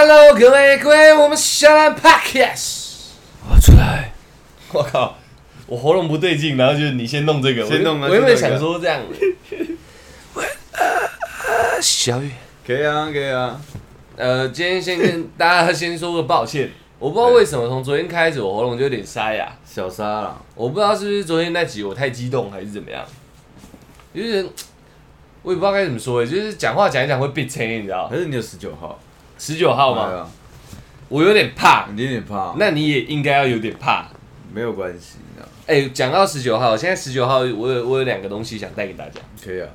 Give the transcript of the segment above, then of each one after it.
Hello，各位各位，我们下兰 Podcast，我出来，我靠，我喉咙不对劲，然后就是你先弄这个，先弄啊我原本先弄一个。想说这样，呃，小雨，可以啊，可以啊。呃，今天先跟大家先说个抱歉，我不知道为什么从昨天开始我喉咙就有点沙哑，小沙啦，我不知道是不是昨天那集我太激动还是怎么样，就是我也不知道该怎么说，就是讲话讲一讲会变声，你知道可？是你有十九号？十九号吗？啊，我有点怕，你有点怕，那你也应该要有点怕。没有关系，你知道哎、讲到十九号，现在十九号，我有我有两个东西想带给大家。可以啊。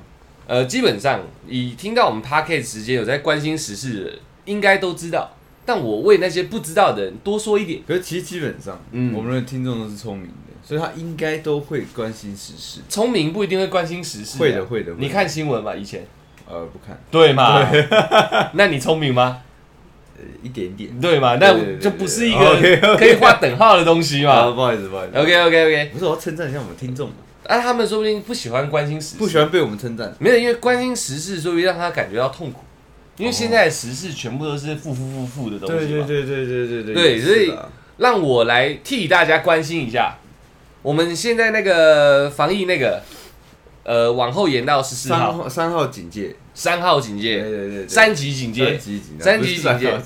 呃，基本上以听到我们 p a r k a s 时间有在关心时事的人，应该都知道。但我为那些不知道的人多说一点。可是其实基本上，嗯我们的听众都是聪明的，所以他应该都会关心时事。聪明不一定会关心时事、啊会的会的会的你看新闻嘛，以前呃，不看，对嘛？那你聪明吗？一点点，对嘛？那就不是一个可以画等号的东西嘛。不好意思，不好意思。OK OK OK，不是我要称赞一下我们听众嘛？哎，他们说不定不喜欢关心时事，不喜欢被我们称赞。没有，因为关心时事，所以让他感觉到痛苦。因为现在时事全部都是负负负负的东西。对对对对对对对。对，所以让我来替大家关心一下，我们现在那个防疫那个。呃，往后延到十四号，三号警戒，三号警戒，对对对，三级警戒。三，级警戒，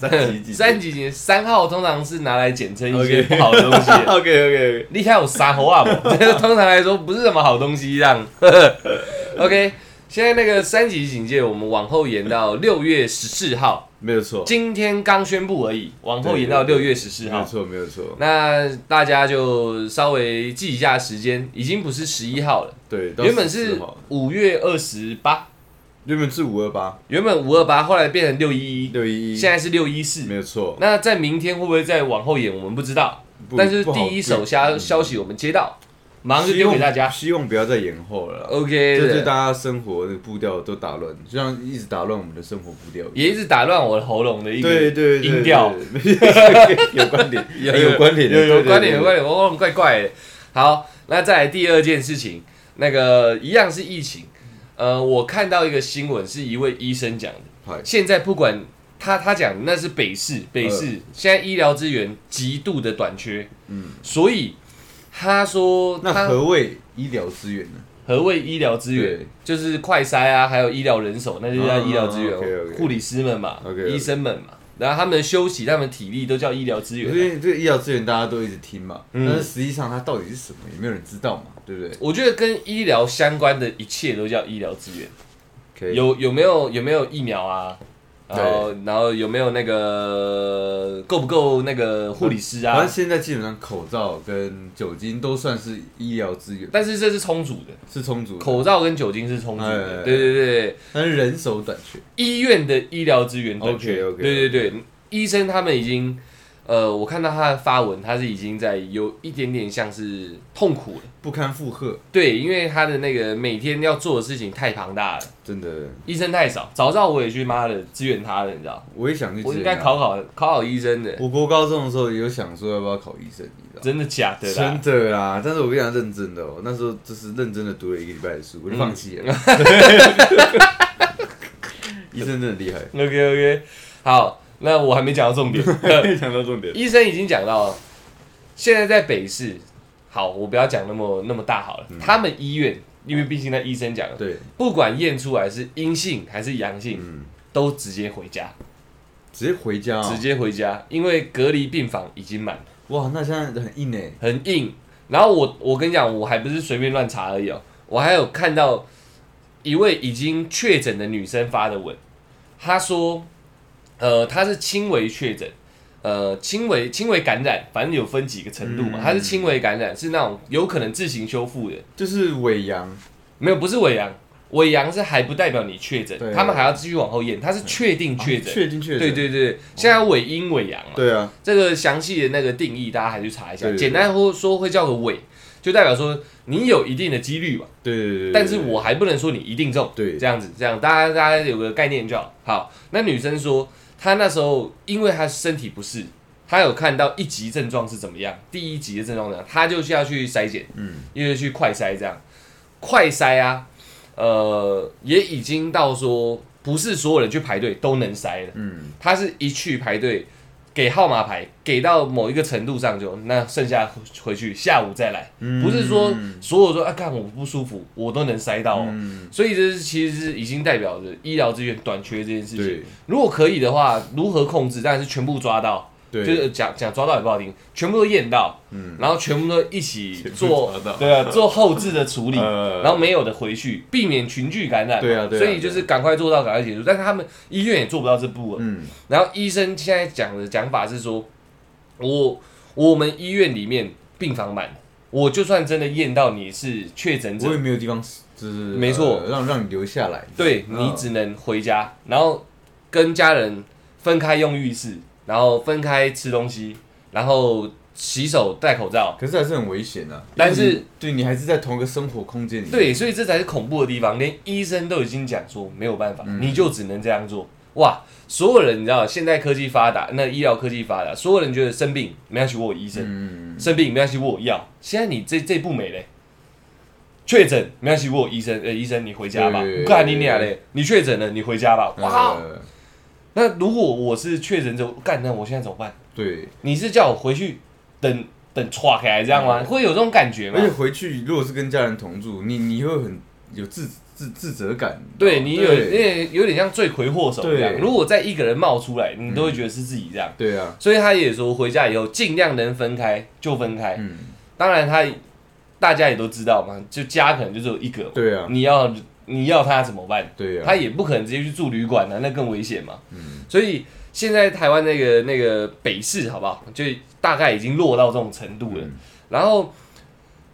三级警戒，三号通常是拿来简称一些不好的东西。OK OK，你看我杀猴啊不？通常来说不是什么好东西，这样。OK，现在那个三级警戒，我们往后延到六月十四号，没有错，今天刚宣布而已，往后延到六月十四号。没有错没有错，那大家就稍微记一下时间，已经不是十一号了，对，到原本是14号。五月二十八，原本是五二八。原本五二八，后来变成六一一，六一一，现在是六一四。没。有错，那在明天会不会再往后延，我们不知道。不但是不好第一手消嗯。消息我们接到，马上就丢给大家。希望不要再延后了。OK 这对，大家生活的步调都打乱，就像一直打乱我们的生活步调一样。也一直打乱我的喉咙的一个对对对，音调，对对 有关联，有关联的，有有对关联有关。对对联，我喉咙怪怪的。好，那再来第二件事情，那个一样是疫情。呃，我看到一个新闻，是一位医生讲的。现在不管他他讲那是北市，北市、现在医疗资源极度的短缺，嗯，所以他说那何谓医疗资源呢？何谓医疗资源？就是快筛啊，还有医疗人手，那就叫医疗资源护理师们嘛医生们嘛，然后他们的休息、他们的体力都叫医疗资源啊。为这个医疗资源大家都一直听嘛，嗯但是实际上它到底是什么，也没有人知道嘛，对不对？我觉得跟医疗相关的一切都叫医疗资源。有有没有有没有疫苗啊？然后然后有没有那个够不够那个护理师啊反正？现在基本上口罩跟酒精都算是医疗资源，但是这是充足的，是充足的。口罩跟酒精是充足的。哎对对对，但是人手短缺。医院的医疗资源短缺。OK，OK，OK 对对对，医生他们已经，呃，我看到他的发文，他是已经在有一点点像是痛苦了。不堪负荷，对，因为他的那个每天要做的事情太庞大了，真的，医生太少。早知道我也去妈的支援他了，你知道？我也想去。我应该考。考考考医生的，我国高中的时候也有想说要不要考医生，你知道？真的假的啦真？的啦，但是我跟你讲认真的哦，那时候就是认真的读了一个礼拜的书，我就放弃了。医生真的厉害，OK OK，好，那我还没讲到重点。没讲到重点。医生已经讲到了，现在在北市，好，我不要讲那么那么大好了。他们医院，因为毕竟那医生讲了，对，不管验出来是阴性还是阳性，嗯，都直接回家，直接回家哦。直接回家，因为隔离病房已经满了，哇，那现在很硬哎。很硬。然后我我跟你讲，我还不是随便乱查而已哦，我还有看到一位已经确诊的女生发的文，她说，呃，它是轻微确诊，呃，轻微轻微感染，反正有分几个程度嘛，嗯。她是轻微感染，是那种有可能自行修复的，就是尾阳，没有，不是伪阳，伪阳是还不代表你确诊对，他们还要继续往后验，他是确定确诊，确定确诊。对对对，现在伪阴伪阳嘛，对啊，这个详细的那个定义大家还去查一下，对对对。简单说说会叫个伪，就代表说你有一定的几率嘛，对对对对。但是我还不能说你一定中，对。这样子，这样大家大家有个概念就好。好，那女生说她那时候因为他身体不适，他有看到一级症状是怎么样，第一级的症状怎么样，他就需要去筛检，嗯，因为去快筛这样，快筛啊，呃，也已经到说不是所有人去排队都能筛了，嗯，他是一去排队，给号码牌，给到某一个程度上就，那剩下回去下午再来，嗯不是说所有说啊，看我不舒服，我都能塞到、哦。嗯，所以这是其实是已经代表着医疗资源短缺这件事情。如果可以的话，如何控制？当然是全部抓到，对，就是讲讲抓到也不好听，全部都验到，嗯然后全部都一起做，对啊，做后置的处理，呃然后没有的回去，避免群聚感染。对啊对啊所以就是赶快做到，赶快结束。但是他们医院也做不到这步了。嗯，然后医生现在讲的讲法是说，我我们医院里面病房满，我就算真的验到你是确诊者我也，没有地方，就是没错呃让让你留下来，对嗯你只能回家，然后跟家人分开用浴室，然后分开吃东西，然后洗手戴口罩。可是还是很危险啊。但是对你还是在同一个生活空间里面。对，所以这才是恐怖的地方，连医生都已经讲说没有办法，嗯你就只能这样做。哇，所有人你知道，现在科技发达，那医疗科技发达，所有人觉得生病没关系，我有医生。嗯，生病没关系，我有药。现在你这这步没嘞，确诊没关系，我有医生。呃，医生你回家吧。对我干你俩嘞，你确诊了，你回家吧。哇，呃那如果我是确诊者，干那我现在怎么办？对，你是叫我回去等等歘开来这样吗？嗯会有这种感觉吗而且？回去如果是跟家人同住，你你会很有自自自责感。对你有对点有点像罪魁祸首这样。对如果再一个人冒出来，你都会觉得是自己这样。对啊，所以他也说，回家以后尽量能分开就分开。嗯，当然他大家也都知道嘛，就家可能就只有一个，对啊，你要你要他怎么办？对啊，他也不可能直接去住旅馆啊，那更危险嘛。嗯所以现在台湾那个那个北市好不好？就大概已经落到这种程度了。嗯然后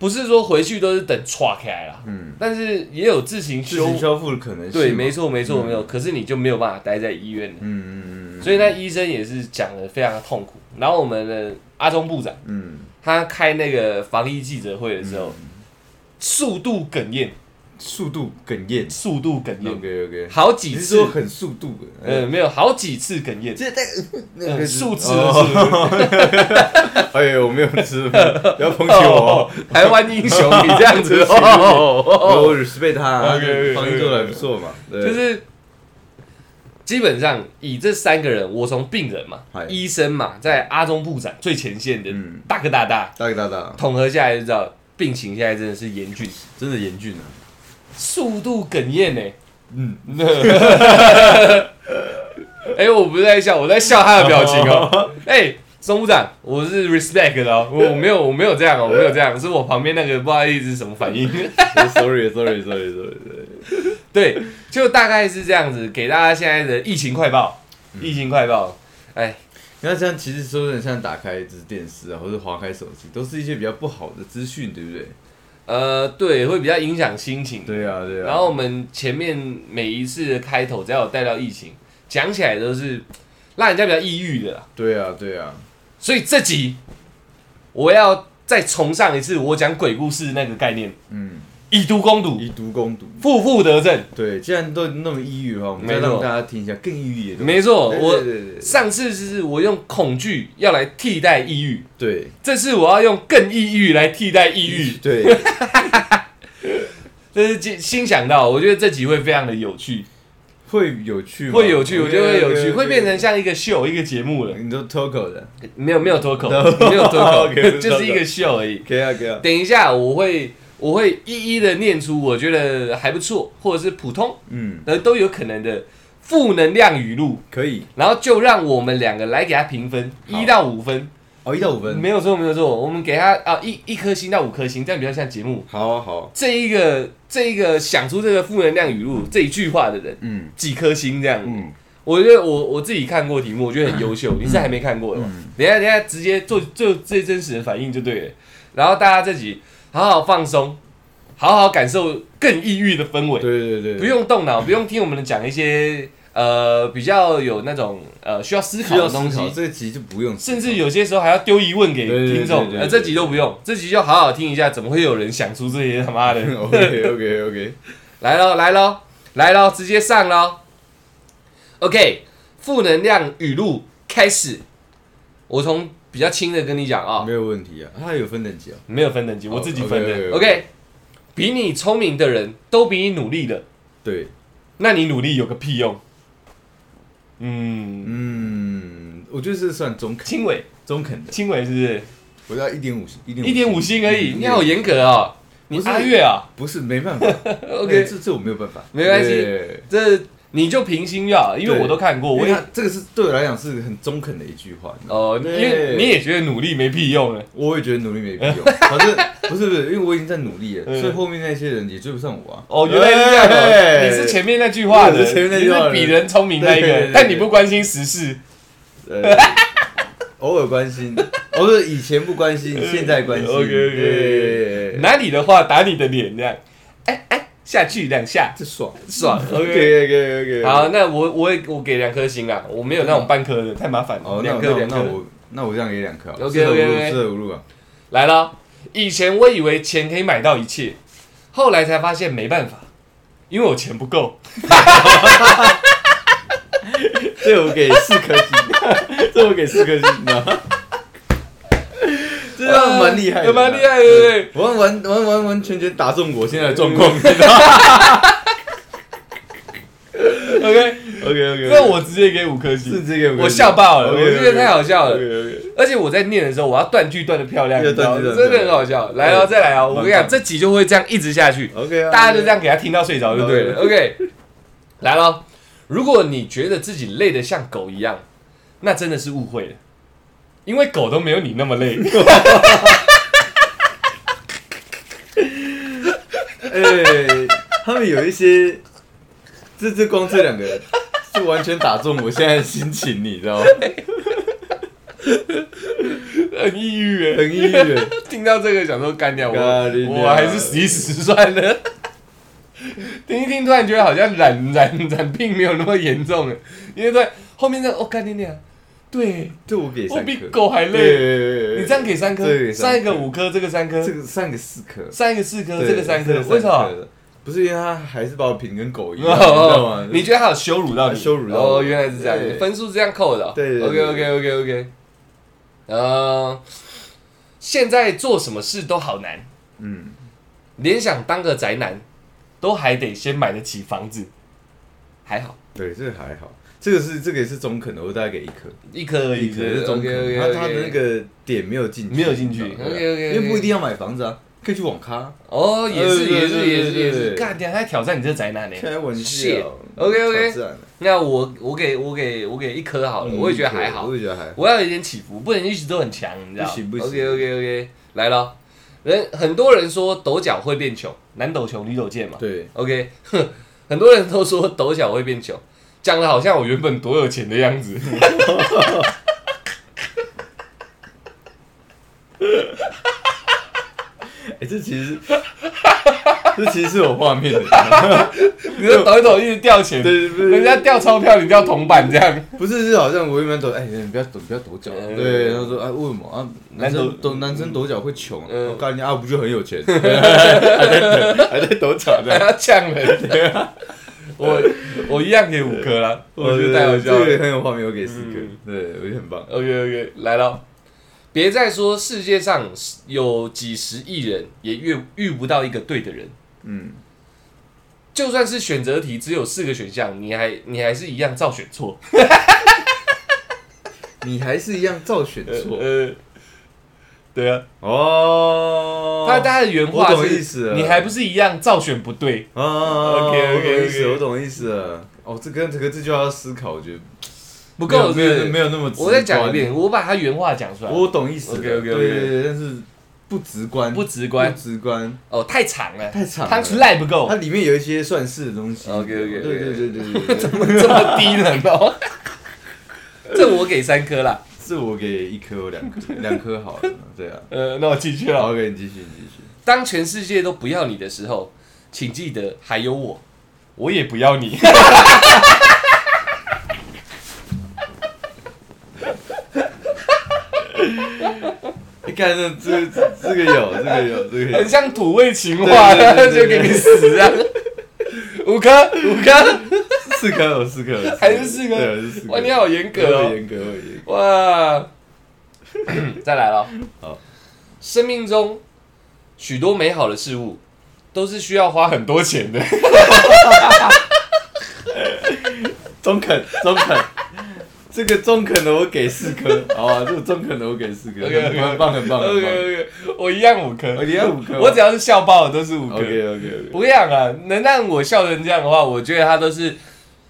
不是说回去都是等歘开来啦，嗯，但是也有自行修自行。修复的可能性嘛。对，没错没错嗯没错。可是你就没有办法待在医院了。嗯嗯嗯，所以那医生也是讲的非常的痛苦。然后我们的阿中部长嗯，他开那个防疫记者会的时候，速度哽咽，速度哽咽。速度哽咽，OK OK，好几次很速度的？呃，没有好几次哽咽，这在那个呃数次哦的次。哎呦，我没有吃，不要抨击我哦。台湾英雄，你这样子 哦，我 respect 他，OK，OK，OK，防御做的还不错嘛。对就是基本上以这三个人，我从病人嘛嗨、医生嘛，在阿中部长最前线的嗯大哥大大大哥大大，统合下来就知道，病情现在真的是严峻，真的严峻啊。速度哽咽呢。嗯，哎、我不是在笑，我在笑他的表情哦。哎、钟部长，我是 respect 的哦，我我没有我没有这样哦，我没有这样，是我旁边那个不知道意思是什么反应。sorry sorry sorry sorry，对，就大概是这样子，给大家现在的疫情快报，嗯疫情快报。哎，那这样其实说真的，像打开就是电视啊，或者划开手机，都是一些比较不好的资讯，对不对？呃，对，会比较影响心情。对啊，对啊。然后我们前面每一次的开头，只要有带到疫情，讲起来都是让人家比较抑郁的啦。对啊，对啊，所以这集我要再重上一次我讲鬼故事那个概念，嗯，以毒攻毒，以毒攻毒。负负得正。对，既然都那么抑郁的话，我们再没让大家听一下更抑郁的。没错，我上次是我用恐惧要来替代抑郁，对这次我要用更抑郁来替代抑郁。对，这是新新想到，我觉得这集会非常的有趣，会有趣吗，会有趣，我觉得会有趣会变成像一个秀、一个节目了。你都脱口的，没有没有脱口，没有脱口 就是一个秀而已。可以啊，可以啊。等一下我会我会一一的念出我觉得还不错，或者是普通嗯，呃都有可能的负能量语录，可以。然后就让我们两个来给他评分，一到五分。哦，一到五分。没有错，没有错，我们给他啊一一颗星到五颗星，这样比较像节目。好啊，好啊。这一个这一个想出这个负能量语录这一句话的人，嗯几颗星这样？嗯我觉得我我自己看过题目，我觉得很优秀。你是还没看过的吗？嗯等一下等一下直接做做最真实的反应就对了。然后大家自己好好放松，好好感受更抑郁的氛围，对对对，不用动脑，不用听我们讲一些呃比较有那种呃需要思考的东西，。这集就不用，甚至有些时候还要丢疑问给听众，呃，这集都不用，这集就好好听一下，怎么会有人想出这些他妈的？OK OK OK，来喽，来喽，来喽，直接上喽。OK，负能量语录开始。我从比较轻的跟你讲啊、没有问题啊，它有分等级啊。没有分等级，哦我自己分的。OK，比你聪明的人都比你努力的，对，那你努力有个屁用？嗯，嗯，我觉得这算中肯，轻微，中肯的，轻微是不是？我要一点五星，一点一点五星而已，嗯你好严格哦。你是阿月啊。不是没办法，OK，这这我没有办法，没关系。对。这你就平心就好，因为我都看过，我这个是对我来讲是很中肯的一句话。哦，因对。为你也觉得努力没屁用了。我也觉得努力没屁用，反正不是不是，因为我已经在努力了，嗯所以后面那些人也追不上我啊。哦，原来是这样哦，你是前面那句话的，我是前面那句话你是比人聪明那一个但你不关心时事。呃，偶尔关心，偶尔以前不关心，现在关心。OK，OK，OK。对拿你的话打你的脸，这样，哎哎，下去两下，这爽爽。OK OK，OK OK。好，那我我也我给两颗星啊，我没有那种半颗的，太麻烦了。哦，那两我颗两颗。那我那我这样给两颗。OK，四舍五入 OK，OK 四舍五入啊。来了，以前我以为钱可以买到一切，后来才发现没办法，因为我钱不够。这我给四颗星，这我给四颗星，你知道吗？这样蛮厉害的，呃蛮厉害的，对。不对？完完完完完全全打中我现在的状况，你知道吗 OK，？OK OK，那我直接给五颗星。我笑爆了，我觉得太好笑了。而且我在念的时候，我要断句断的漂亮，真的很好笑。来哦，再来哦！我跟你讲，这集就会这样一直下去，OK 啊，大家就这样给他听到睡着就对了。OK OK，来了，如果你觉得自己累得像狗一样，那真的是误会了，因为狗都没有你那么累。哎，他们有一些，这这光这两个是完全打中我现在的心情，你知道吗？很抑郁耶，很抑郁，听到这个想说干掉我，我还是死一死算了。听一听，突然觉得好像染染染病没有那么严重了，因为在后面那个哦干你娘，对。这我给我比颗，狗还累。对你这样给三颗？这个，给三上一个五颗，这个三颗，这个上一个四颗，上一个四颗，对这个三颗，为什么？不是因为他还是把我评跟狗一样，你知道哦吗？，你觉得他有羞辱到你？羞辱到我。哦，原来是这样，对。分数是这样扣的。哦。对对对。OK OK OK OK。呃，现在做什么事都好难，嗯，连想当个宅男，都还得先买得起房子。还好，对，这个还好，这个是这个也是中肯的，我大概给一颗，一颗而已，一颗是中 OK 肯，OK 他 OK。他的那个点没有进去，没有进去你知道吗 OK，OK，OK 因为不一定要买房子啊，可以去网咖，哦，也是也是也是也是，干，你还挑战你这宅男呢？开玩笑。然。的那我我给我给我给一颗好了，嗯我也觉得还好。我。也觉得还好，我要有一点起伏，不能一直都很强，你知道？不行不行。OK OK OK，来了。人很多人说抖脚会变穷，男抖穷，女抖贱嘛。对，OK，哼，很多人都说抖脚会变穷，讲的好像我原本多有钱的样子。哎，这其实这其实是有画面的，你说抖一抖一直掉钱，对对对人家掉钞票，你掉铜板这样。不是是好像我原本抖，哎，你不要抖，不要抖脚啊，嗯。对，他说啊，为什么？啊？男生抖男生抖脚会穷啊，嗯。我告诉你啊，不就很有钱，还在抖还在抖脚还的，要呛人。我我一样给五颗啦，我觉得太好笑了这。个很有画面，我给四颗嗯，对我觉得很棒。OK OK，来了，别再说世界上有几十亿人也遇遇不到一个对的人，嗯，就算是选择题只有四个选项，你还你还是一样照选错。你还是一样照选错呃，对啊，哦。他他的原话我懂意是思，了你还不是一样照选不对。啊 OK，OK，OK 我懂意思，我懂意思了。哦，这跟这个这就要思考，我觉得不够没有没有那么直观。我再讲一遍，我把他原话讲出来，我懂意思了。OK，OK，OK 对对对，但是不直观，不直观不直观，哦，太长了，太长了。汤匙赖不够它，里面有一些算式的东西。OK，OK，OK 对对对对对对，这么低能哦。这我给三颗啦，是我给一颗，我两颗，两颗好了。对啊，呃，那我继续了。好，给你继续，你继续。当全世界都不要你的时候，请记得还有我，我也不要你。你看这这这这个有，这个有，这个有很。像土味情话，就给你死啊。五颗，五颗，四颗有四颗有，还是四颗。哇，你好严格哦。严格，我严格。哇，再来了。好，生命中许多美好的事物都是需要花很多钱的。中肯中肯，这个中肯的我给四颗，好吧，这个中肯的我给四颗很棒很棒我一样五颗，我一样五颗我只要是笑爆的都是五颗。，OK OK 跟你讲啊，能让我笑成这样的话，我觉得他都是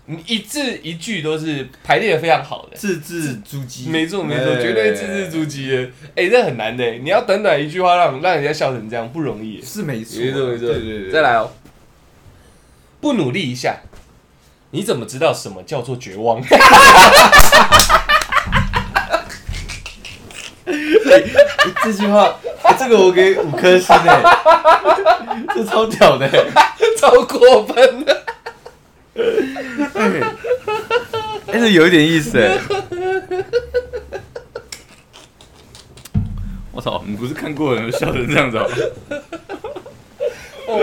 你一字一句都是排列的非常好的。字字珠玑，没错没错，哎绝对字字珠玑的。哎、这很难的，你要短短一句话让让人家笑成这样不容易。是没错，没错没错，对对对，再来哦，不努力一下，你怎么知道什么叫做绝望？这句话，哎这个我给五颗星哎，这超屌的欸，超过分的。哎，这有一点意思哎。我操！你不是看过人笑成这样子哦？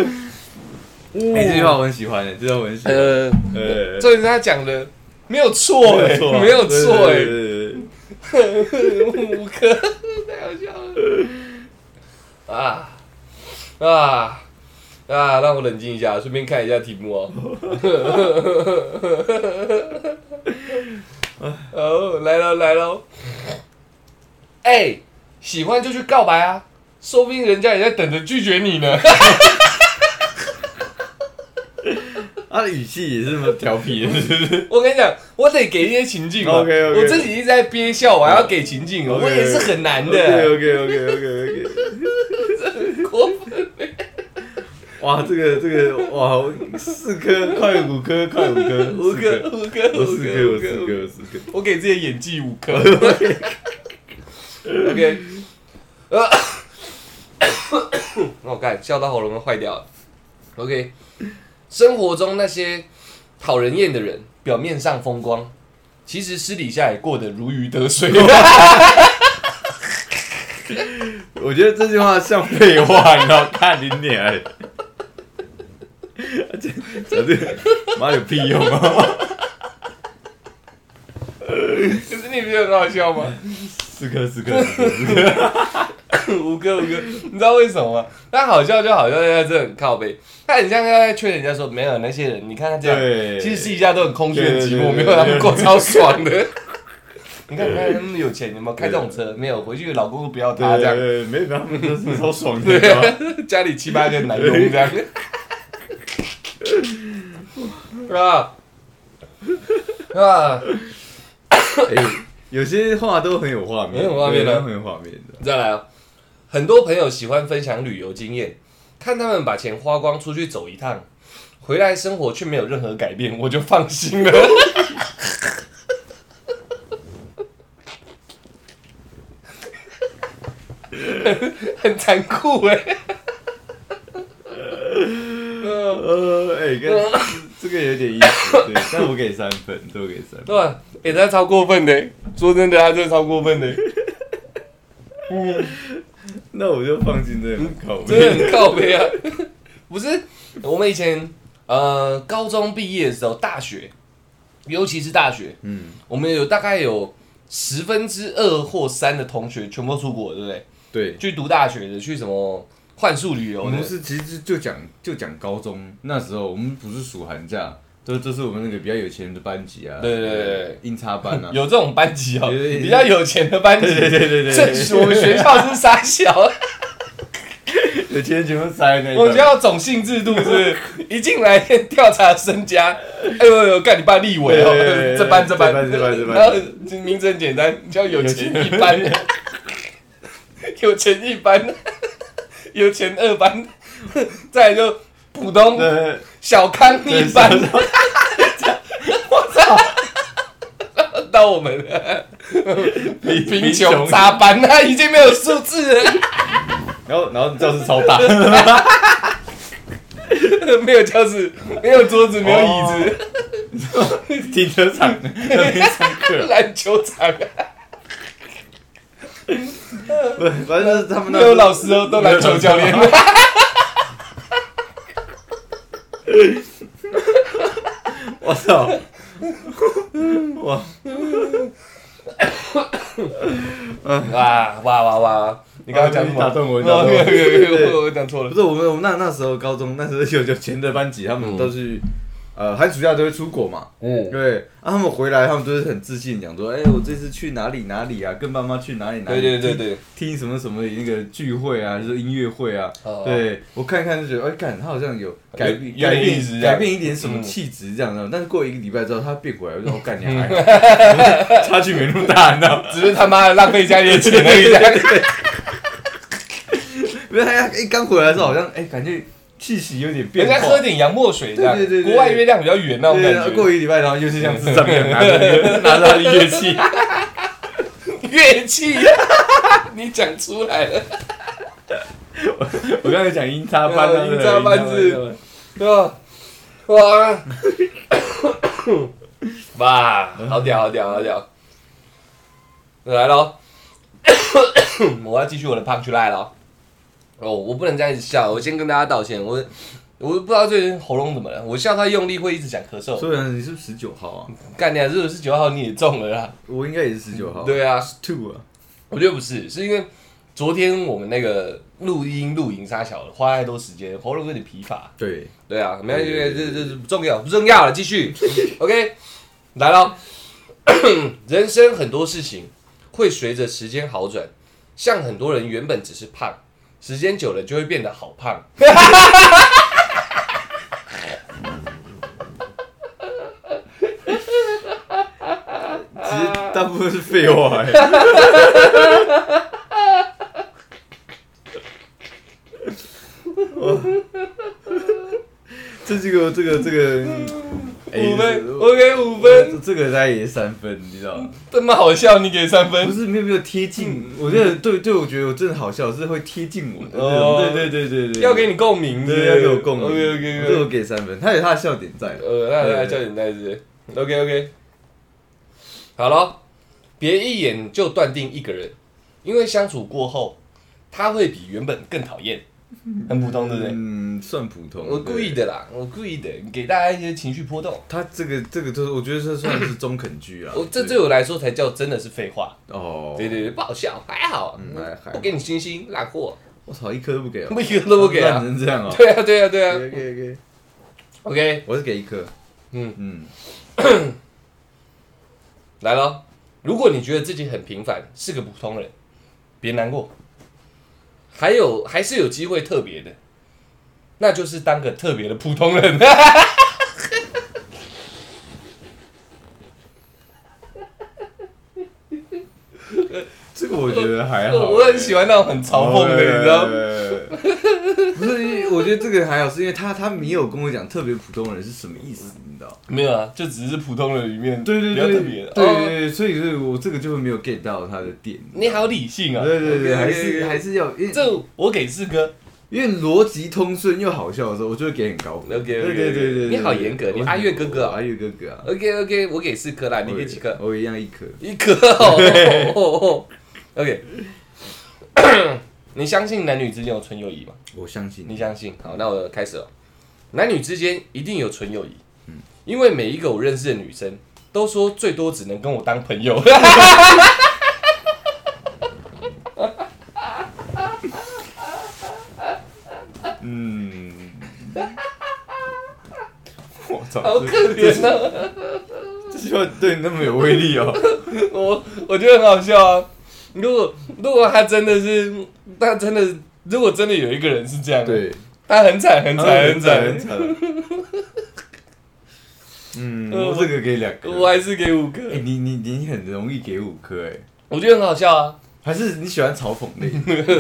哎，这句话我很喜欢的，这句话我很喜欢。呃，呃，这是他讲的没有错哎，没有错哎，五颗，太好笑了。啊啊啊！让我冷静一下，顺便看一下题目哦。哦，来喽来喽！哎、喜欢就去告白啊，说不定人家也在等着拒绝你呢。他的语气也是那么调皮的，是不是？我跟你讲，我得给一些情境嘛。OK，OK 我自己一直在憋笑，我还要给情境，我也是很难的。OK OK OK OK。过分哇，这个这个哇，四颗快五颗，快五颗，五个，四五颗，我四颗，我五四颗，我四颗。我给自己的演技五颗。OK，呃，我看笑到喉咙都坏掉了。OK，生活中那些讨人厌的人，表面上风光，其实私底下也过得如鱼得水。我觉得这句话像废话，你知道？看你脸，这讲这妈有屁用啊！可是你不觉得很好笑吗？四颗，四颗，四颗，四颗。五哥五哥，你知道为什么吗？他好笑就好笑，在这很靠背，他很像在劝人家说，没有那些人，你看他这样，其实私底下都很空虚、很寂寞，没有他们过超爽的。你看，你看他们有钱，有没有开这种车？没有，回去老公都不要他这样，没有，他们都是超爽的，家里七八个男佣这样，是吧？啊，哎，有些话都很有画面，很有画面的很有画面的。再来啊！很多朋友喜欢分享旅游经验，看他们把钱花光出去走一趟，回来生活却没有任何改变，我就放心了。很很残酷哎、呃，哎，跟这个有点意思，对，但我给三分，都给三分。对吧？哎、他超过分的、说真的，他真的超过分的、那我就放心，这很靠真的很靠背啊！不是，我们以前呃高中毕业的时候，大学，尤其是大学，嗯，我们有大概有十分之二或三的同学全部出国，对不对？对。去读大学的，去什么幻术旅游的。我们，是其实就讲就讲高中那时候，我们不是暑寒假，都都是我们那个比较有钱的班级啊，对对对对。英差班啊，有这种班级哦，比较有钱的班级。对对对对对。对这我们学校是傻小，有钱全部塞那一我们学种。校种姓制度是不是一进来先调查身家，哎呦呦，干你爸立委哦。这班这班。这班这班然后名字很简单，叫有钱一班，有钱一班，有钱二班，再来就普通对，小康一班，我操！到我们了。贫贫穷杂班，那已经没有数字了，然后然后教室超大，没有教室，没有桌子，没有椅子，停车场篮球场，不，反正就是他们那有老师哦，都篮球教练。我操！哇，哇哇哇哇！你刚刚讲什么？打断我哦打断我没有没有没有我我讲错了不。是我们我们那那时候高中那时候有有全的班级，他们嗯都去呃寒暑假都会出国嘛，嗯，对，啊，他们回来，他们都是很自信讲说，哎、我这次去哪里哪里啊，跟爸妈去哪里哪里，对对对对，听，什么什么那个聚会啊，就是音乐会啊，哦对我看看就觉得，哎、干他好像有改变改点意思这样变改变一点什么嗯。气质这样的，但是过一个礼拜之后，他变回来，我就说，我干你还好，差距没那么大，你知道吗？只是他妈的浪费家里的钱而已。这样因为他一刚回来的时候，好像哎、感觉气息有点变化，人家喝点洋墨水这样，对对对对国外月亮比较圆那种对，感觉。过一个礼拜，然后又是像智障一样拿着拿着他的乐器。乐器，你讲出来了，我刚才讲音叉班啊，音叉班是吧？哇，哇，好屌，好屌，好屌！来喽，我要继续我的 punch line 了。哦，我不能这样一直笑，我先跟大家道歉，我我不知道最近喉咙怎么了，我笑太用力会一直讲咳嗽。所以你是十九号啊，干你啊！如果是九号你也中了啦。我应该也是十九号。对啊，，two 啊，我觉得不是，是因为昨天我们那个录音录影沙小了，花太多时间，喉咙有点疲乏。对，对啊，没关系，这这不重要，不重要了，继续。OK，来了。人生很多事情会随着时间好转，像很多人原本只是胖，时间久了就会变得好胖。其实大部分是废话欸。哇这这个这个这个，五分我给五分，这个大概也三分，你知道吗？这么好笑，你给三分不分。是没有没有贴近，我觉得对对，我觉得我真的好笑，是会贴近我的那哦种，对对对对对，要给你共鸣，对要给我共鸣 OK 这 OK 我。给三分，他有他的笑点在。呃，那那对叫点袋子。OK OK。好了，别一眼就断定一个人，因为相处过后，他会比原本更讨厌。很普通，对不对？嗯，算普通。我故意的啦，我故意的，给大家一些情绪波动。他这个这个就是，我觉得这算是中肯剧啊。我这对对我来说才叫真的是废话。哦，对对对，不好笑，还好，嗯不给你星星，烂货，我操，一颗都不给啊，一颗都不给烂啊。成这样哦。对啊，对啊，对啊。OK 我是给一颗。嗯，嗯，来了。如果你觉得自己很平凡，是个普通人，别难过，还有还是有机会特别的，那就是当个特别的普通人。这个我觉得还好。我很喜欢那种很嘲讽的，你知道？不是，我觉得这个还好，是因为他他没有跟我讲特别普通人是什么意思，你知道？没有啊，就只是普通人里面对对比较对，特别的。对哦对对，所以所以我这个就会没有 get 到他的点。你好理性啊！对对对，还是还是要，这我给四颗。因为逻辑通顺又好笑的时候，我就会给很高分。OK，OK，OK 对对对对，你好严格你阿月哥哥啊阿月哥哥啊，OK OK，我给四颗啦，你给几颗？我一样一颗。一颗 OK，你相信男女之间有纯友谊吗？我相信你相信？好，那我开始了。男女之间一定有纯友谊，嗯因为每一个我认识的女生都说最多只能跟我当朋友。嗯，我操，好可怜啊！这句话对你那么有威力哦。我我觉得很好笑啊。如果如果他真的是，他真的如果真的有一个人是这样，，对，他很惨很惨很惨很，惨。嗯，呃我这个给两颗。我还是给五颗。哎，你你你很容易给五颗哎，我觉得很好笑啊，还是你喜欢嘲讽类？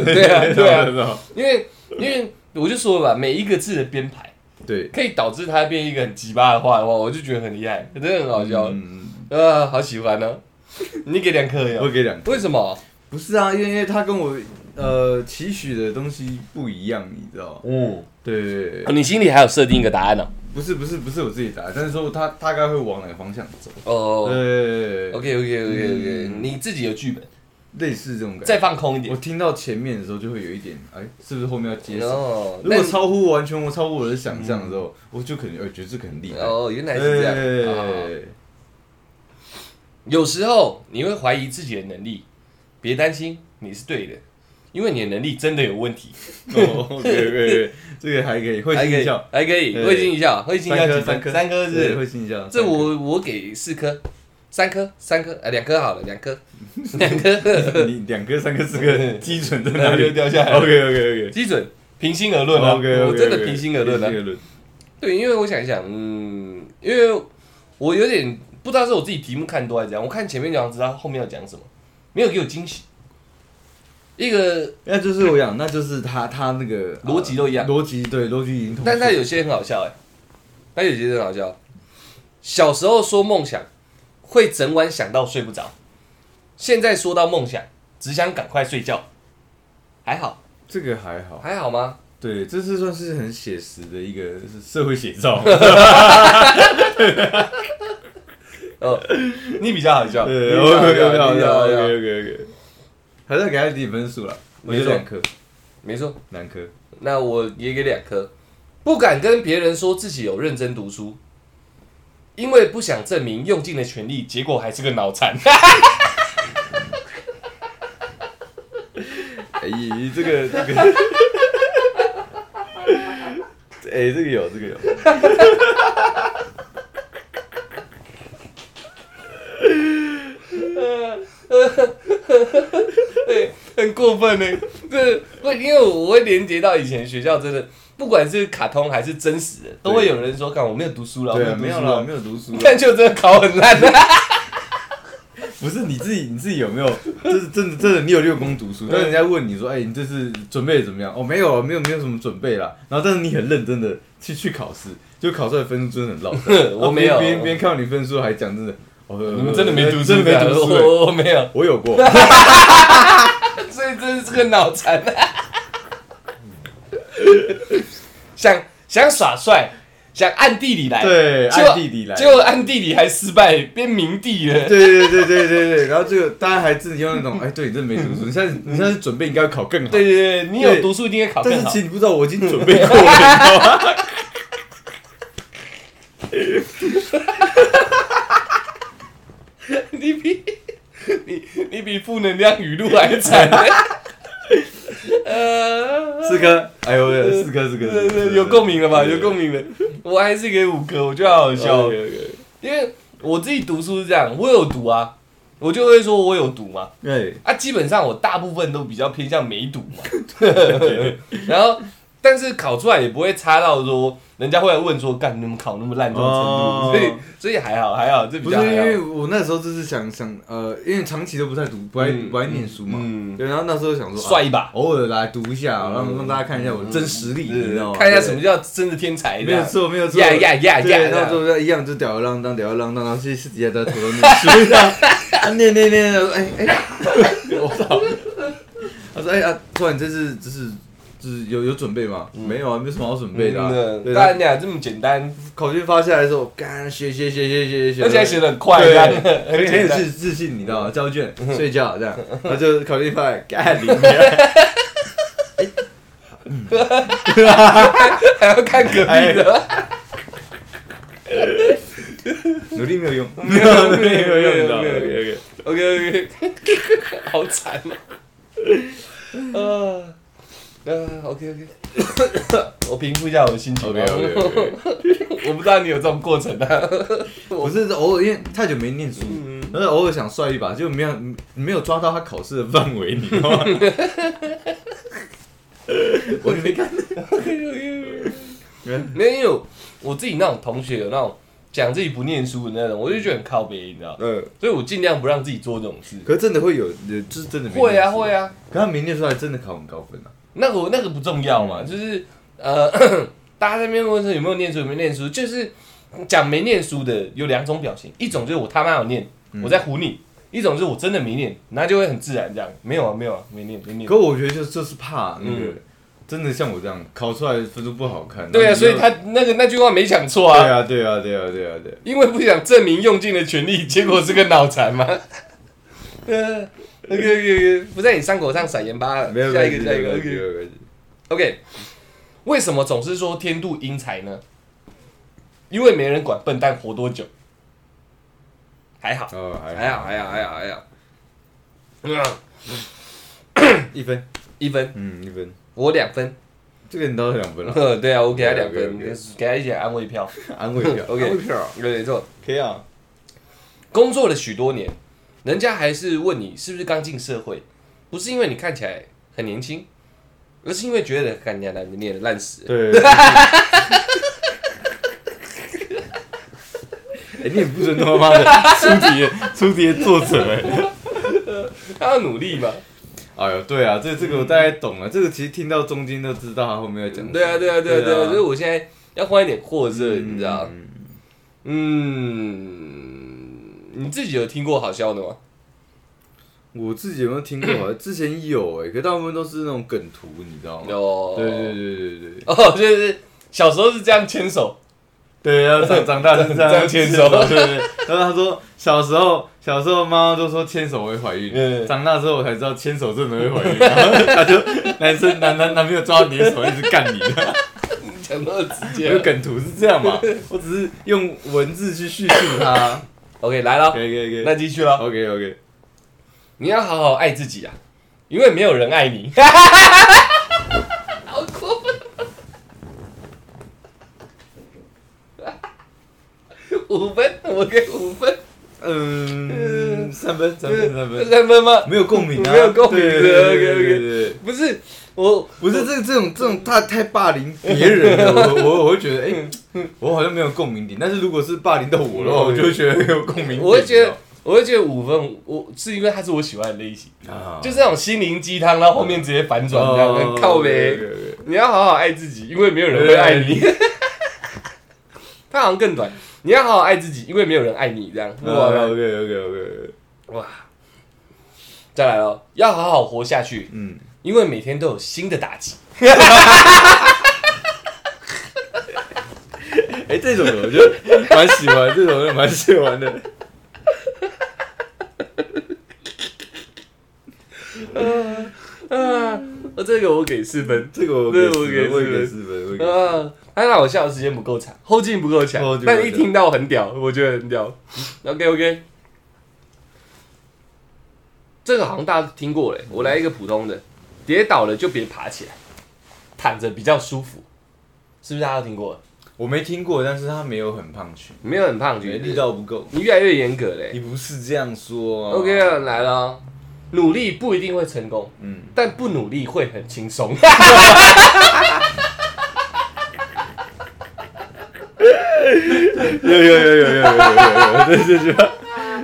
对 啊对啊，啊，因为因为我就说了吧，每一个字的编排对，可以导致他变一个很鸡巴的话的话，我就觉得很厉害，真的很好笑，嗯，啊，好喜欢呢。你给两颗我哟？给两颗。为什么？不是啊，因为因为他跟我呃期许的东西不一样，你知道吗？嗯，对对对，你心里还有设定一个答案呢？不是不是不是我自己答案，但是说他大概会往哪个方向走。哦对，OK OK OK OK，嗯你自己有剧本，类似这种感觉。再放空一点我点。听到前面的时候就会有一点，哎，是不是后面要接什么？哦，如果超乎完全我超乎我的想象的时候，我就可能呃觉得这个很厉害。哦，原来是这样。好好好对有时候你会怀疑自己的能力，别担心，你是对的，因为你的能力真的有问题。哦，OK OK，这个还可以，会心一笑，，还可以，对会心一笑，会心一笑几分？三颗三颗是会心一笑。这我我给四颗，三颗，三颗，呃，两颗好了，两颗，两颗，你两颗、三颗、四颗，基准在哪那就里掉下来。？OK OK OK 基准，平心而论啊 OK，我真的平心而论啊。论。对，因为我想一想，嗯，因为我有点不知道是我自己题目看多还是怎样，我看前面讲知道后面要讲什么，没有给我惊喜。一个，那就是我讲，那就是他他那个逻辑都一样啊逻辑对逻辑已经通顺。但他有些很好笑哎、他有些很好笑。小时候说梦想，会整晚想到睡不着，现在说到梦想，只想赶快睡觉。还好，这个还好，还好吗？对，这是算是很写实的一个社会写照。哦，你比较好笑，好好 OK 笑 OK，还是要给他低分数了，我觉没错得两颗，没错。两颗。那我也给两颗，不敢跟别人说自己有认真读书，因为不想证明用尽了全力，结果还是个脑残。哎，这个这个，哎，这个有这个有。对，很过分呢。这会因为我会连接到以前学校，真的不管是卡通还是真实的，都会有人说：“看我没有读书了，对啊，我没有了，读书了。没有读书”。但就真的考很烂的。不是你自己，你自己有没有？就是真的真的，你有六功读书，但是人家问你说，哎，你这次准备得怎么样？哦，没有，没有，没有什么准备啦。然后，但是你很认真的去去考试，就考出来分数真的很老。我没有别人别人看到你分数还讲真的，哦，你们真的没读书，真的没读书。哎我我没有，我有过，所以真的是个脑残。想想耍帅，想暗地里来，对，结果暗地里来，结果暗地里还失败，变明帝了。对对对对对对，然后这个大家还自己用那种，哎，对你真的没读书，你现在你现在准备应该要考更好，对对对，你有对读书一定会考更好但是其。实你不知道，我已经准备过了 你知道吗？你比你你比负能量语录还惨。呃，四颗，哎呦，四颗四颗，有共鸣了吧？有共鸣了。我还是给五颗，我觉得好好笑。因为我自己读书是这样，我有读啊，我就会说我有读嘛。对，啊，基本上我大部分都比较偏向没读嘛。然后，但是考出来也不会差到说人家会来问说，干你们考那么烂这种程度，哦。所以所以还好还好，这比较还不是因为好。我那时候就是想想，呃，因为长期都不太读，不爱嗯不爱念书嘛，嗯对，然后那时候想说，啊帅一把，偶尔来读一下，嗯。让让大家看一下我的真实力，你知道吗？看一下什么叫真的天才，没有错，没有错，呀呀呀对，呀然后呀！就一样，就吊儿郎当，吊儿郎当，然后去私底下在偷偷念书，这样。啊念念念，哎哎，我操！他说哎呀，突然这是这是就是有有准备吗？没有啊，没什么好准备的啊。嗯对，干呀，这么简单，考卷发下来的时候，干写写写写写写，而且还写的很快，对这样 很很有。自自信，你知道吗？交卷睡觉这样，然后就考卷发来，干你娘！还要看隔壁的，努力没有用，没有努力没有用，你知道？OK OK。OK 好惨啊！呃呃，OK OK，我平复一下我的心情。OK OK OK，我不知道你有这种过程啊。我是偶尔因为太久没念书，嗯然后偶尔想帅一把，就没有没有抓到他考试的范围，你知道吗？我没看，没有，我自己那种同学有那种讲自己不念书的那种，我就觉得很靠北，你知道，嗯，所以我尽量不让自己做这种事。可是真的会有，就是真的会啊会，啊，可他没念出来，真的考很高分啊。那个那个不重要嘛，就是呃，大家在那边问说有没有念书，有没有念书，就是讲没念书的有两种表情，一种就是我他妈有念，我在唬你；一种就是我真的没念，那就会很自然这样，没有啊没有啊，没念没念。可我觉得就就是怕那个嗯，真的像我这样考出来分数不好看。对啊，所以他那个那句话没讲错啊，对啊对啊对啊对啊对啊，因为不想证明用尽了全力，结果是个脑残嘛。呃 ，OK OK OK，不在你伤口上撒盐巴了。没有下一个下一个 OK OK，为什么总是说天妒英才呢？因为没人管笨蛋活多久。还好，哦，还还好，还好，还好，还好。嗯，一分，一分，嗯，一分，我两分。这个你倒是两分了，呵，对啊，我给他两分，给他一点安慰票。安慰票 OK 安慰票，对，没错。可以啊。工作了许多年，人家还是问你是不是刚进社会，不是因为你看起来很年轻，而是因为觉得干你娘的念的烂死了。对。哎，你也不准他妈的出题的出题的作者哎。他要努力嘛。哎呦，对啊，这这个我大概懂了。这个其实听到中间都知道他后面要讲什么。对啊，对啊，对啊，对啊，所以我现在要换一点货色，嗯你知道？嗯，你自己有听过好笑的吗？我自己有没有听过？好 像之前有哎，可大部分都是那种梗图，你知道吗？有。对对对对对。哦，就是小时候是这样牵手，对，要长长大是 这样牵手 对对。然后他说小时候小时候妈妈都说牵手会怀孕，嗯长大之后我才知道牵手真的会怀孕。然后他就 男生男男男朋友抓你的手一直干你，讲那么直有接。梗图是这样嘛？我只是用文字去叙述它。OK，来了可，以可以可以。那继续了。OK OK。你要好好爱自己啊，因为没有人爱你。好过分！五分，我给五分，嗯，三分三分三分，三分吗？没有共鸣啊，没有共鸣对对对 OK，OK 对对对对不是我，不是这这种这种太太霸凌别人了，我我我会觉得，哎、我好像没有共鸣点。但是如果是霸凌到我的话，我就会觉得很有共鸣点。我会觉得，我会觉得五分，我是因为他是我喜欢的类型，啊，就是那种心灵鸡汤，然后后面直接反转这样，很 靠呗。呗。你要好好爱自己，因为没有人会爱你。他 好像更短，你要好好爱自己，因为没有人爱你，这样。哇哇，OK OK OK，哇！再来哦，要好好活下去，嗯，因为每天都有新的打击。哎、这种我就蛮喜欢，这种蛮喜欢的。啊，这个我给四分。这个我给四分，我也给四分。啊，他让我笑的时间不够长，后劲不够强后劲，不够强但一听到很屌，我觉得很屌。OK OK，这个好像大家听过嘞，我来一个普通的，跌倒了就别爬起来，躺着比较舒服，是不是大家都听过？我没听过，但是他没有很胖去，没有很胖，觉得力道不够。你越来越严格嘞。你不是这样说啊 OK 啊，来了哦，努力不一定会成功，嗯，但不努力会很轻松。有有有有有有有有有，这这句话，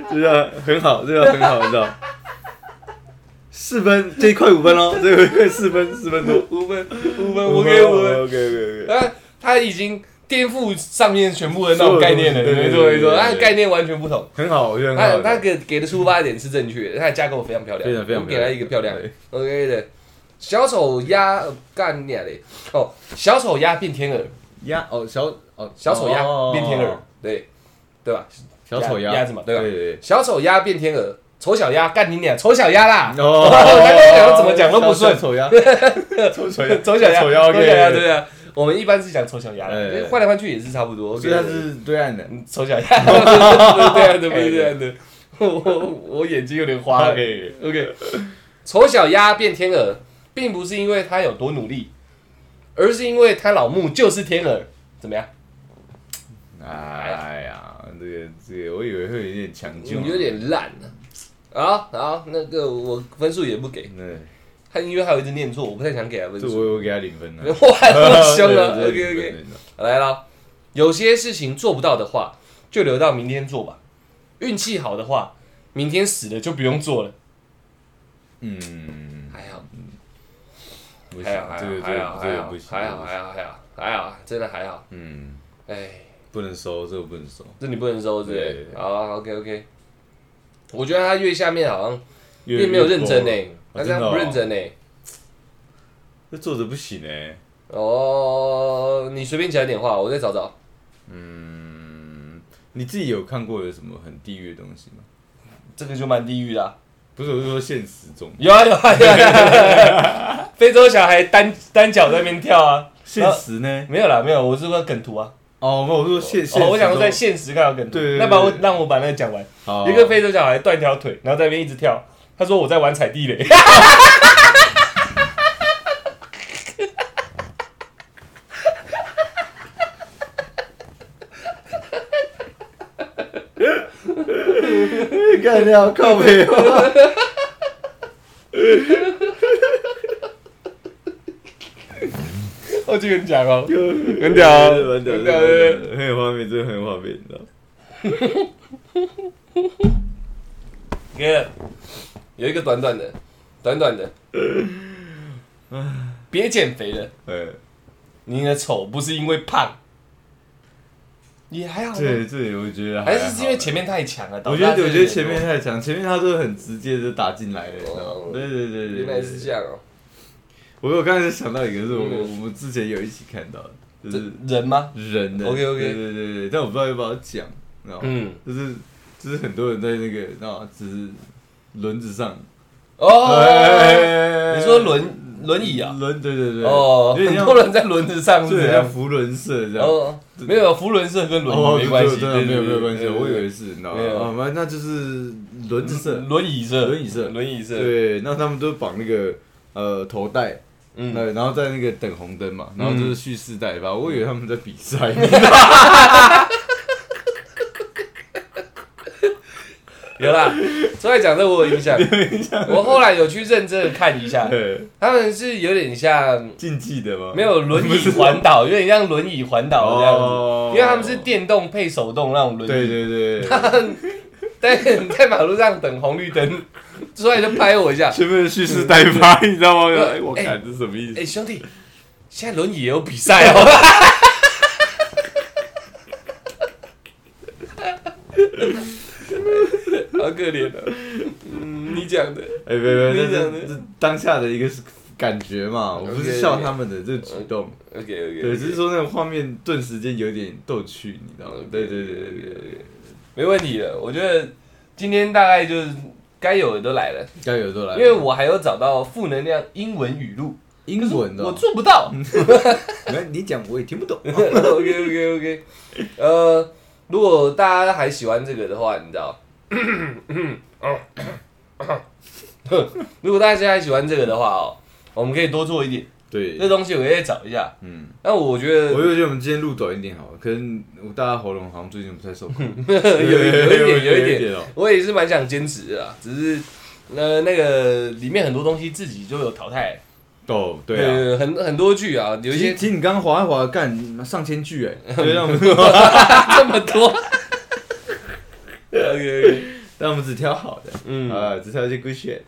这句话很好，这句话很好，你知道？四分，这快五分喽，这个快四分，四分多，五分，五分，我给五分。OK OK OK，他他已经颠覆上面全部的那种概念了，没错没错，他的概念完全不同。很好，我觉得很他好。他给给的出发点是正确的，他的架构非常漂亮，非常非常给他一个漂亮 OK 的。小丑鸭呃干你嘞！哦，小丑鸭变天鹅，鸭哦小哦小丑鸭哦变天鹅，对对吧？小丑鸭鸭子嘛对吧对对小丑鸭变天鹅，丑小鸭干你俩，丑小鸭啦！对。哦，刚刚讲怎么讲都不顺丑鸭，丑丑，丑小鸭，丑鸭丑 OK，小鸭，对啊。我们一般是讲丑小鸭换来换去也是差不多。所以它是对岸的。嗯丑小鸭，对啊，对不是这样的。我我我眼睛有点花了。OK，OK，丑小鸭变天鹅，并不是因为它有多努力，而是因为它老木就是天鹅。怎么样？哎呀，这个这个，我以为会有一点强你劲，有点烂呢。好好，那个我分数也不给，对，他因为还有一直念错，我不太想给他分这数。我我给他零分了。哇，那么凶啊 对！OK 对 OK，对来了，有些事情做不到的话，就留到明天做吧。运气好的话，明天死了就不用做了。嗯，还好，不行还好，，这个这个这还好个不行，还好，还好，还好，还好，真的还好。嗯，哎，不能收，这个不能收。这你不能收，对不对对？好，OK OK。我觉得他越下面好像越没有认真呢，他这样不认。真呢。这作者不行哎。哦，你随便讲一点话，我再找找。嗯，你自己有看过有什么很地狱的东西吗？这个就蛮地狱的啊。不是，我是说现实中。有啊有啊有啊有啊！非洲小孩单单脚在那边跳啊。现实呢？没有啦，没有，我是说梗图啊。哦，我说现实、我想说在现实看到更多。对,那把我让我把那个讲完。一个非洲小孩断条腿，然后在那边一直跳。他说我在玩踩地雷。干掉靠背吗？我就跟你讲哦，很屌哦，很屌，很屌，很有画面，真的很有画面，你知道？哥，有一个短短的，短短的，别减肥了，呃，你的丑不是因为胖，也还好吧，对对，我觉得还是是因为。前面太强了。我觉得，我觉得前面太强，前面他都很直接就打进来了，你知道哦吗？对对对对，原来是这样哦。我我刚才想到一个，是我嗯我们之前有一起看到的，就是人吗？人的。OK，OK 对对对对，但我不知道要不要讲，你知道吗？嗯，就是就是很多人在那个啊，只是轮子上。哦，哎你说轮轮椅啊？轮对对对。哦，很多人在轮子上是对。像福伦社这样。哦，没有，福伦社跟轮哦，椅没关系，没有没有关系，我以为是，你知道吗？没有啊，那那就是轮子社。轮椅社，轮椅社轮椅社，对，那他们都绑那个呃头带，嗯，对，然后在那个等红灯嘛，然后就是蓄势待发。我以为他们在比赛，有啦。所以讲这我有印象，我后来有去认真的看一下，他们是有点像竞技的吗？没有轮椅环岛，有点像轮椅环岛这样子，哦因为他们是电动配手动那种轮对椅，对对对，但你在马路上等红绿灯，出来就拍我一下，前面的蓄势待发，你知道吗？哎我看这是什么意思。哎、？兄弟，现在轮椅也有比赛哦。好可怜的、嗯，你讲的，哎，别别，你讲的。当下的一个感觉嘛，我不是笑他们的这个举动，OK OK，对，只是说那个画面顿时间有点逗趣，你知道吗？对对对对对，没问题的。我觉得今天大概就是该有的都来了，该有的都来了，因为我还有找到负能量英文语录，英文的我哦，做不到。来你讲我也听不懂。OK OK OK，呃，如果大家还喜欢这个的话，你知道，如果大家还喜欢这个的话哦，我们可以多做一点。对这，东西我再找一下。嗯，那我觉得我就觉得我们今天录短一点好了，可能我大家喉咙好像最近不太受控，有有一点有一点，哦。我也是蛮想坚持的啦，只是呃那个里面很多东西自己就有淘汰。哦，对啊。呃，很很多剧啊，有一些其实你刚刚划一划，干上千句哎，对，让我们 这么多。OK 让我们只挑好的，嗯，啊，只挑一些 good shit。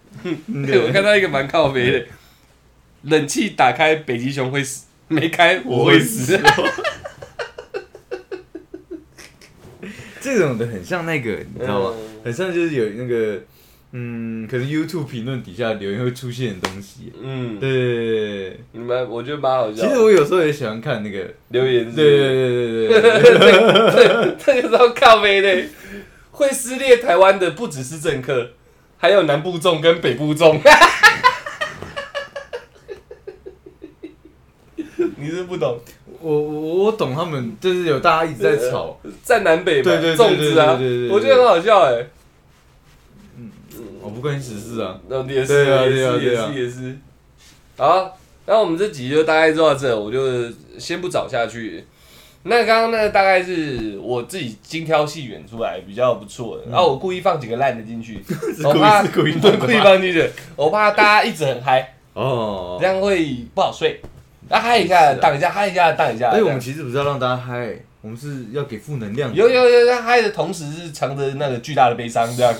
对我看到一个蛮靠背的，冷气打开北极熊会死，没开我会死。这种的很像那个，你知道吗？嗯很像就是有那个，嗯，可能 YouTube 评论底下留言会出现的东西。嗯，对对对对你们我觉得蛮好对，笑。其实我有时候也喜欢看那个，留言对对对对对，这个时候靠背的，会撕裂台湾的不只是政客，还有南部众跟北部众。你是不懂，我我我懂他们，就是有大家一直在吵，在南北嘛，对对对粽子啊我觉得很好笑哎。我不关心时事啊。那也是也是也是也是。好，那我们这集就大概做到这，我就先不找下去。那刚刚那个大概是我自己精挑细选出来比较不错的，然后我故意放几个烂的进去，我怕故意 放进去，我怕大家一直很嗨，哦这，样会不好睡。啊，嗨一下，荡一下，嗨一下，荡一下。而且我们其实不是要让大家嗨，我们是要给负能量，有有有，在嗨的同时是藏着那个巨大的悲伤，这样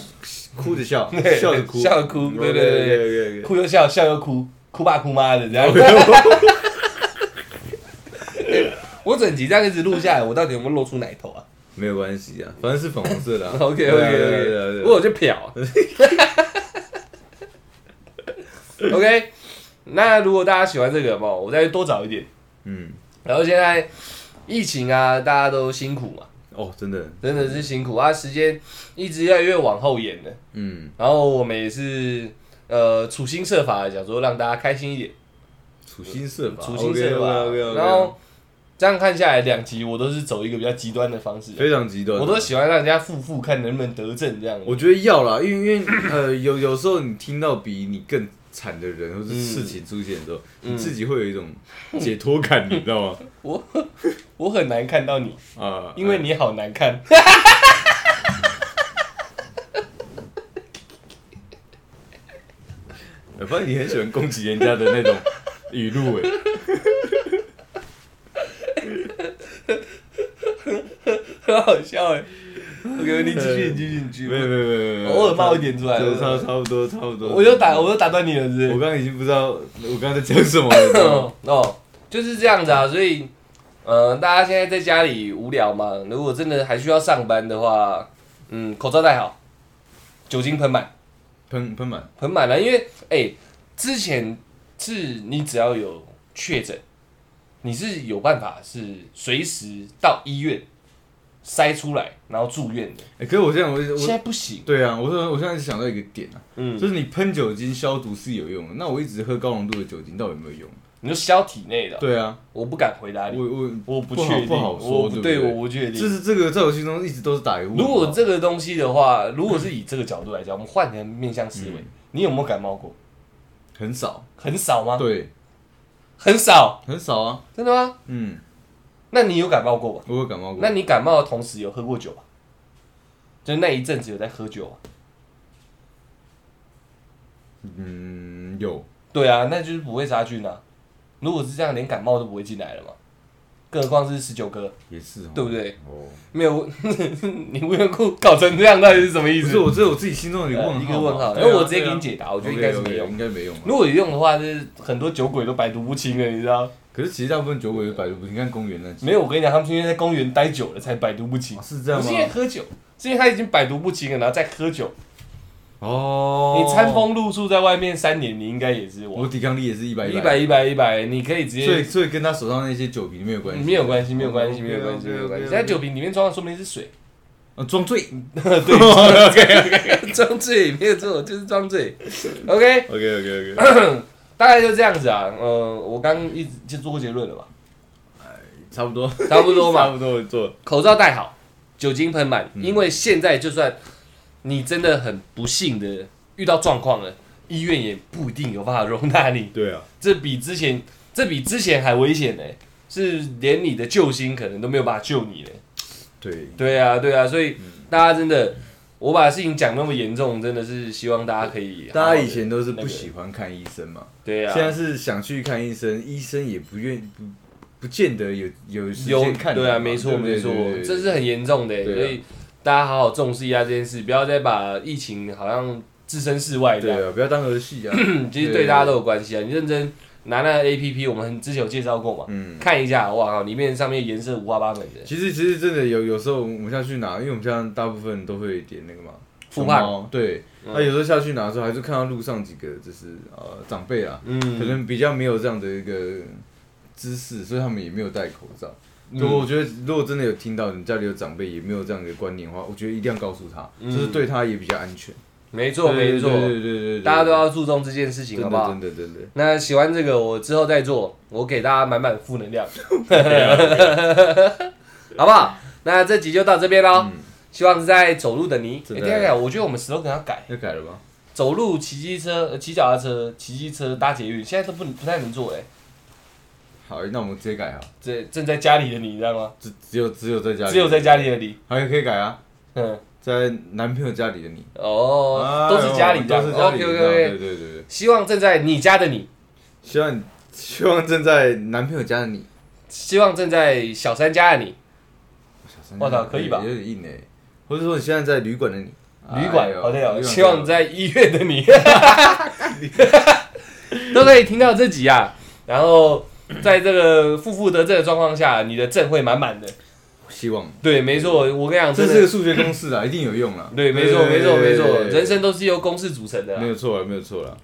哭着笑，笑着哭，笑着哭对对对对哭又笑，笑又哭，哭爸哭妈的这样。我整集这样一直录下来，我到底有没有露出奶头啊没有关系啊，反正是粉红色的啊。OK 对 OK OK，对啊我有去瞟。OK，那如果大家喜欢这个嘛，我再多找一点。嗯，然后现在疫情啊，大家都辛苦嘛，哦，真的，真的是辛苦啊，时间一直越来越往后延了。嗯，然后我们也是呃处心设法的想说让大家开心一点，处心设法，处心设法。然后这样看下来，两集我都是走一个比较极端的方式，非常极端，我都喜欢让人家复复看能不能得正这样。我觉得要啦，因为因为呃，有有时候你听到比你更惨的人或者事情出现之后，你自己会有一种解脱感，你知道吗？我我很难看到你啊，因为你好难看。我发现你很喜欢攻击人家的那种语录哎，很好笑哎。OK，你继续，你继续，你继续。没有没有没有没有，偶尔冒一点出来。对，差差不多差不多。我又打，我又打断你了，是不是？我刚刚已经不知道我刚刚在讲什么了。哦，就是这样子啊，所以，呃，大家现在在家里无聊嘛，如果真的还需要上班的话，嗯，口罩戴好，酒精喷满，喷喷满，喷满了，因为哎，之前是你只要有确诊，你是有办法是随时到医院。筛出来，然后住院的。哎，可是我现在我现在不行。对啊，我说我现在想到一个点啊，嗯，就是你喷酒精消毒是有用的，那我一直喝高浓度的酒精，到底有没有用？你说消体内的？对啊，我不敢回答你。我我我不确定，不好说，对，我不确定。就是这个在我心中一直都是打一。如果这个东西的话，如果是以这个角度来讲，我们换成面向思维，你有没有感冒过？很少，很少吗？对，很少，很少啊，真的吗？嗯。那你有感冒过吗？我有感冒过。那你感冒的同时有喝过酒吗？就那一阵子有在喝酒啊？嗯，有。对啊，那就是不会杀菌啊。如果是这样，连感冒都不会进来了嘛？更何况是十九哥，也是，对不对？哦，没有，你无缘故搞成这样，到底是什么意思？不是，我只有我自己心中的一个问号。因为我直接给你解答，我觉得应该是没用，应该没用。如果有用的话，就是很多酒鬼都百毒不侵了，你知道？可是其实大部分酒鬼都百毒不侵，你看公园那没有，我跟你讲，他们是因为在公园待久了才百毒不侵，是这样吗？是因为喝酒，是因为他已经百毒不侵了，然后再喝酒。哦，你餐风露宿在外面三年，你应该也是我抵抗力也是一百一百一百一百，你可以直接。所以所以跟他手上那些酒瓶没有关系，没有关系，没有关系，没有关系，没有关系。在酒瓶里面装的说明是水，装醉，对，装醉 没有错，就是装醉。OK OK OK OK，大概就这样子啊。呃，我刚一直就做过结论了吧？哎，差不多，差不多嘛，差不多做。口罩戴好，酒精喷满，因为现在就算。你真的很不幸的遇到状况了，医院也不一定有办法容纳你。对啊，这比之前这比之前还危险呢，是连你的救星可能都没有办法救你嘞。对，对啊，对啊，所以大家真的，我把事情讲那么严重，真的是希望大家可以。大家以前都是不喜欢看医生嘛，对啊，现在是想去看医生，医生也不愿不不见得有有时间看。对啊，没错没错，这是很严重的，所以。大家好好重视一下这件事，不要再把疫情好像置身事外。对啊，不要当儿戏啊。其实对大家都有关系啊。你认真拿那个 A P P，我们之前有介绍过嘛？嗯。看一下，哇靠，里面上面颜色五花八门的。其实其实真的有有时候我们下去拿，因为我们现在大部分都会点那个嘛。富胖。对。那有时候下去拿的时候，还是看到路上几个就是呃长辈啊，嗯，可能比较没有这样的一个姿势，所以他们也没有戴口罩。如果我觉得，如果真的有听到你家里有长辈也没有这样的观念的话，我觉得一定要告诉他，就是对他也比较安全。没错，没错，对对对，大家都要注重这件事情，好不好？真的真的。那喜欢这个，我之后再做，我给大家满满负能量，好不好？那这集就到这边喽。希望是在走路的你，哎，等下，我觉得我们 slogan 要改，要改了吧？走路、骑机车、骑脚踏车、骑机车、搭捷运，现在都不不太能做，哎。好，那我们直接改啊。这正在家里的你，知道吗？只只有只有在家，只有在家里的你，还可以改啊。嗯，在男朋友家里的你。哦，都是家里的。都是家里的。对对对对。希望正在你家的你。希望希望正在男朋友家的你。希望正在小三家的你。小三。我操，可以吧？有点硬哎。或者说你现在在旅馆的你。旅馆，哦。希望在医院的你。都可以听到这集啊，然后。在这个负负得正的状况下，你的正会满满的。希望对，没错，我跟你讲，这是个数学公式啊，一定有用啊。对，没错，没错，没错，人生都是由公式组成的。没有错了，没有错了。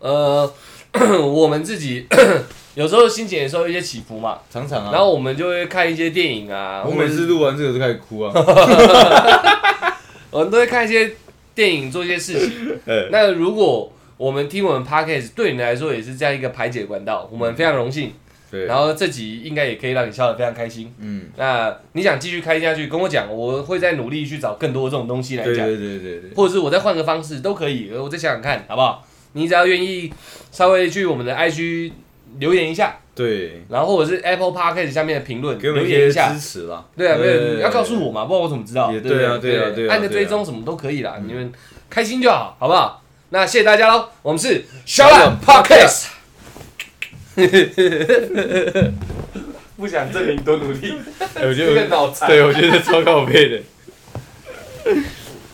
呃，我们自己 有时候心情也受一些起伏嘛，常常啊。然后我们就会看一些电影啊。我每次录完这个就开始哭啊。我们都会看一些电影，做一些事情。那如果我们听我们 podcast 对你来说也是这样一个排解管道，我们非常荣幸。对，然后这集应该也可以让你笑得非常开心。嗯，那你想继续开下去，跟我讲，我会再努力去找更多这种东西来讲。对对对对或者是我再换个方式都可以，我再想想看，好不好？你只要愿意稍微去我们的 IG 留言一下。对。然后或者是 Apple Podcast 下面的评论留言一下支持啦。对啊，没有要告诉我嘛，不然我怎么知道？对啊对啊对啊。按个追踪什么都可以啦，你们开心就好，好不好？那谢谢大家喽，我们是 Up Podcast。不想证明多努力，哎我觉这个得。对，我觉得超靠背的。